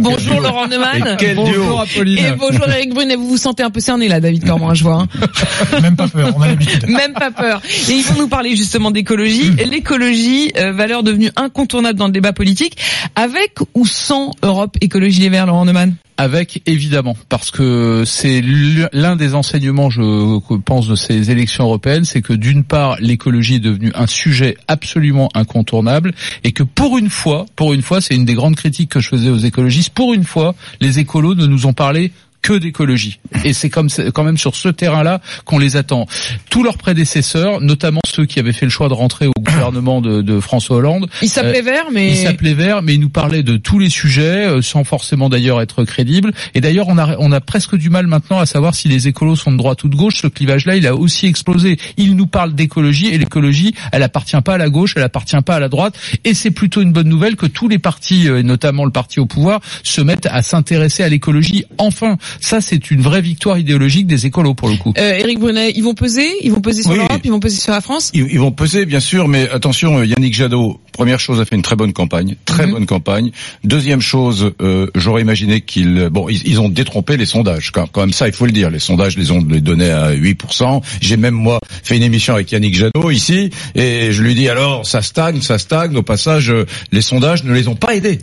Bonjour Laurent Neumann. bonjour Apolline. Et bonjour Eric Brunet. Vous vous sentez un peu cerné là, David Cormand, je vois. Hein. Même pas peur, on a l'habitude. Même pas peur. Et ils vont nous parler justement d'écologie. L'écologie, euh, valeur devenue incontournable dans le débat politique, avec ou sans Europe Écologie Les Verts, Laurent Neumann? Avec évidemment, parce que c'est l'un des enseignements, je pense, de ces élections européennes, c'est que d'une part, l'écologie est devenue un sujet absolument incontournable, et que pour une fois, pour une fois, c'est une des grandes critiques que je faisais aux écologistes, pour une fois, les écolos ne nous ont parlé que d'écologie. Et c'est comme quand même sur ce terrain-là qu'on les attend. Tous leurs prédécesseurs, notamment ceux qui avaient fait le choix de rentrer au gouvernement de, de François Hollande, ils s'appelaient euh, Vert, mais ils s'appelaient Vert, mais ils nous parlaient de tous les sujets euh, sans forcément d'ailleurs être crédibles. Et d'ailleurs, on a on a presque du mal maintenant à savoir si les écolos sont de droite ou de gauche. Ce clivage-là, il a aussi explosé. Ils nous parlent d'écologie et l'écologie, elle appartient pas à la gauche, elle appartient pas à la droite. Et c'est plutôt une bonne nouvelle que tous les partis, euh, et notamment le parti au pouvoir, se mettent à s'intéresser à l'écologie. Enfin, ça, c'est une vraie victoire idéologique des écolos pour le coup. Euh, Éric Brunet, ils vont peser, ils vont peser sur l'Europe, ils vont peser sur la France? Ils, vont peser, bien sûr, mais attention, euh, Yannick Jadot. Première chose, a fait une très bonne campagne, très mhm. bonne campagne. Deuxième chose, euh, j'aurais imaginé qu'ils, bon, ils, ont détrompé les sondages. Quand, quand, même ça, il faut le dire. Les sondages les ont les donnés à 8%. J'ai même moi fait une émission avec Yannick Jadot ici, et je lui dis alors, ça stagne, ça stagne. Au passage, euh, les sondages ne les ont pas aidés.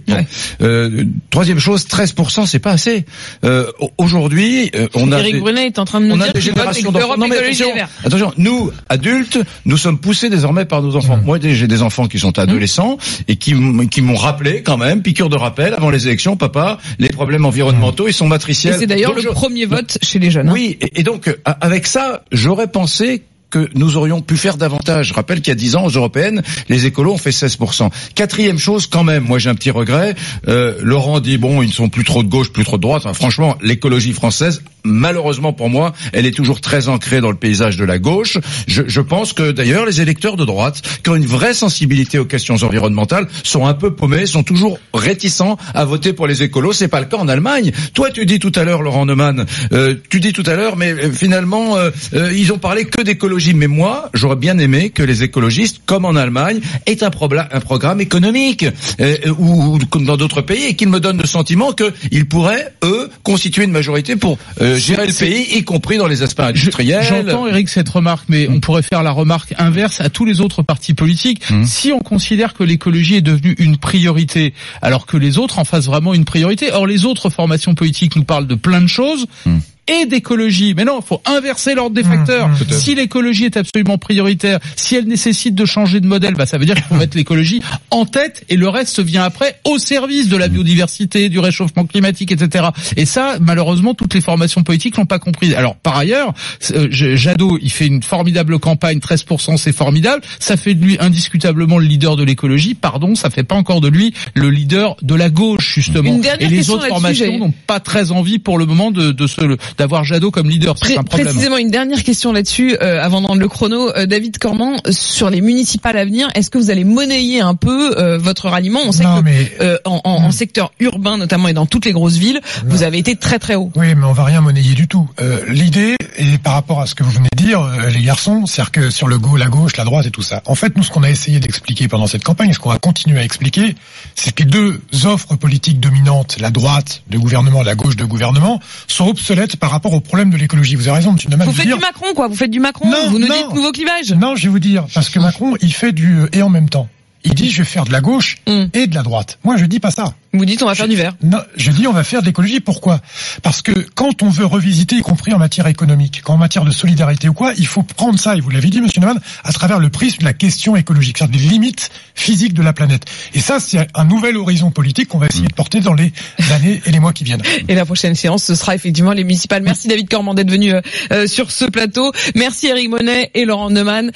Euh, troisième chose, 13%, c'est pas assez. Euh, aujourd'hui euh, on a Eric Brunet est en train de nous dire des générations d'enfants. Non, attention, attention, nous adultes, nous sommes poussés désormais par nos enfants. Mmh. Moi, j'ai des enfants qui sont adolescents et qui qui m'ont rappelé quand même, piqûre de rappel avant les élections, papa, les problèmes environnementaux, ils sont matriciels. C'est d'ailleurs le premier vote chez les jeunes. Hein. Oui, et donc avec ça, j'aurais pensé que nous aurions pu faire davantage. Je rappelle qu'il y a 10 ans, aux européennes, les écolos ont fait 16%. Quatrième chose, quand même, moi j'ai un petit regret. Euh, Laurent dit, bon, ils ne sont plus trop de gauche, plus trop de droite. Franchement, l'écologie française, malheureusement pour moi, elle est toujours très ancrée dans le paysage de la gauche. Je, je pense que d'ailleurs, les électeurs de droite, qui ont une vraie sensibilité aux questions environnementales, sont un peu paumés, sont toujours réticents à voter pour les écolos. C'est pas le cas en Allemagne. Toi, tu dis tout à l'heure, Laurent Neumann, euh, tu dis tout à l'heure, mais euh, finalement, euh, euh, ils ont parlé que d'écologie mais moi, j'aurais bien aimé que les écologistes, comme en Allemagne, aient un, un programme économique euh, ou, comme dans d'autres pays, et qu'ils me donnent le sentiment qu'ils pourraient, eux, constituer une majorité pour euh, gérer le pays, y compris dans les aspects industriels. J'entends, Eric, cette remarque, mais on pourrait faire la remarque inverse à tous les autres partis politiques. Mmh. Si on considère que l'écologie est devenue une priorité, alors que les autres en fassent vraiment une priorité, or les autres formations politiques nous parlent de plein de choses. Mmh et d'écologie. Mais non, il faut inverser l'ordre des mmh, facteurs. Mmh, si l'écologie est absolument prioritaire, si elle nécessite de changer de modèle, bah ça veut dire qu'il faut mettre l'écologie en tête et le reste vient après au service de la biodiversité, du réchauffement climatique, etc. Et ça, malheureusement, toutes les formations politiques l'ont pas compris. Alors par ailleurs, euh, Jadot, il fait une formidable campagne, 13%, c'est formidable. Ça fait de lui indiscutablement le leader de l'écologie. Pardon, ça fait pas encore de lui le leader de la gauche justement. Et les autres formations n'ont pas très envie pour le moment de, de se d'avoir Jadot comme leader. C'est un problème. Précisément une dernière question là-dessus, euh, avant de rendre le chrono. Euh, David Cormand, sur les municipales à venir, est-ce que vous allez monnayer un peu euh, votre ralliement? On sait que en, en, en, secteur urbain notamment et dans toutes les grosses villes, vous avez été très très haut. Oui, mais on va rien monnayer du tout. L'idée, et par rapport à ce que vous venez de dire, les garçons, c'est-à-dire que sur le go, la gauche, la droite et tout ça. En fait, nous, ce qu'on a essayé d'expliquer pendant cette campagne, ce qu'on va continuer à expliquer, c'est que les deux offres politiques dominantes, la droite de gouvernement, la gauche de gouvernement, sont obsolètes par rapport au problème de l'écologie. Vous avez raison, M. Neumann. Vous faites du Macron, quoi. Vous faites du Macron. vous nous dites nouveau clivage. Non, je vais vous dire, parce que Macron, il fait du et en même temps. Il dit je vais faire de la gauche mm. et de la droite. Moi, je dis pas ça. Vous dites on va faire du vert. Non, je dis on va faire de l'écologie. Pourquoi? Parce que quand on veut revisiter, y compris en matière économique, en matière de solidarité ou quoi, il faut prendre ça, et vous l'avez dit, Monsieur Neumann, à travers le prisme de la question écologique, c'est-à-dire des limites physiques de la planète. Et ça, c'est un nouvel horizon politique qu'on va essayer de porter dans les années et les mois qui viennent. Et la prochaine séance, ce sera effectivement les municipales. Merci David Cormand d'être venu euh, euh, sur ce plateau. Merci Eric Monet et Laurent Neumann.